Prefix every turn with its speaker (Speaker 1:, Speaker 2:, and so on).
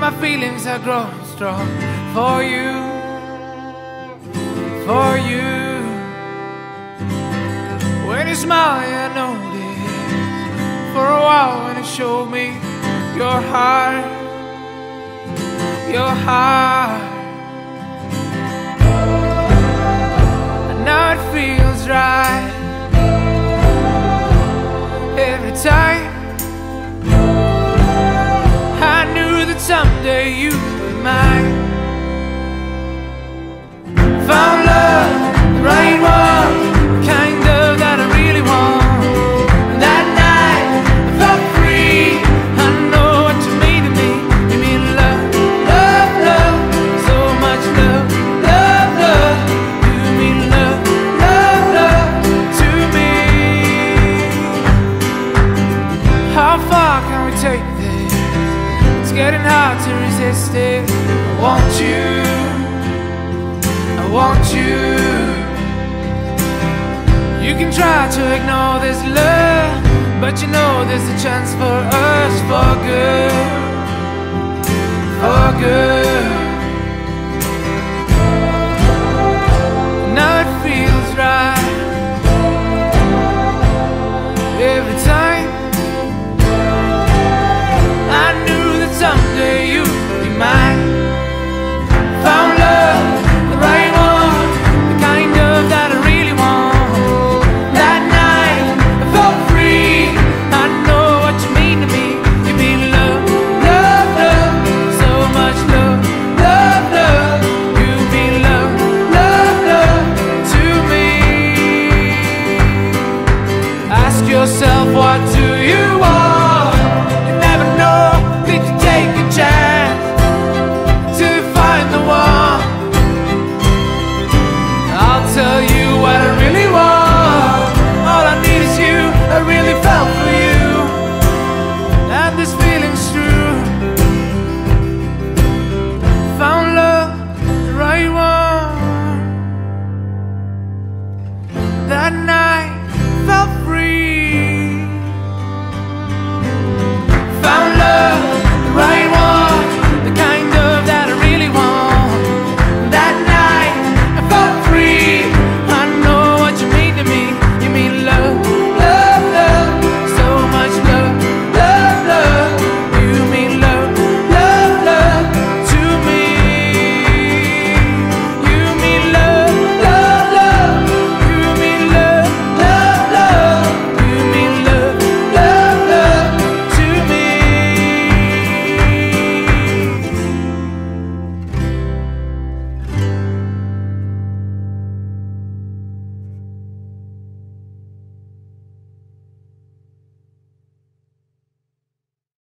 Speaker 1: my feelings are growing strong for you, for you. When you smile, I notice for a while when you showed me your heart, your heart. It. I want you. I want you. You can try to ignore this love, but you know there's a chance for us for good. For good. yourself, what do you want?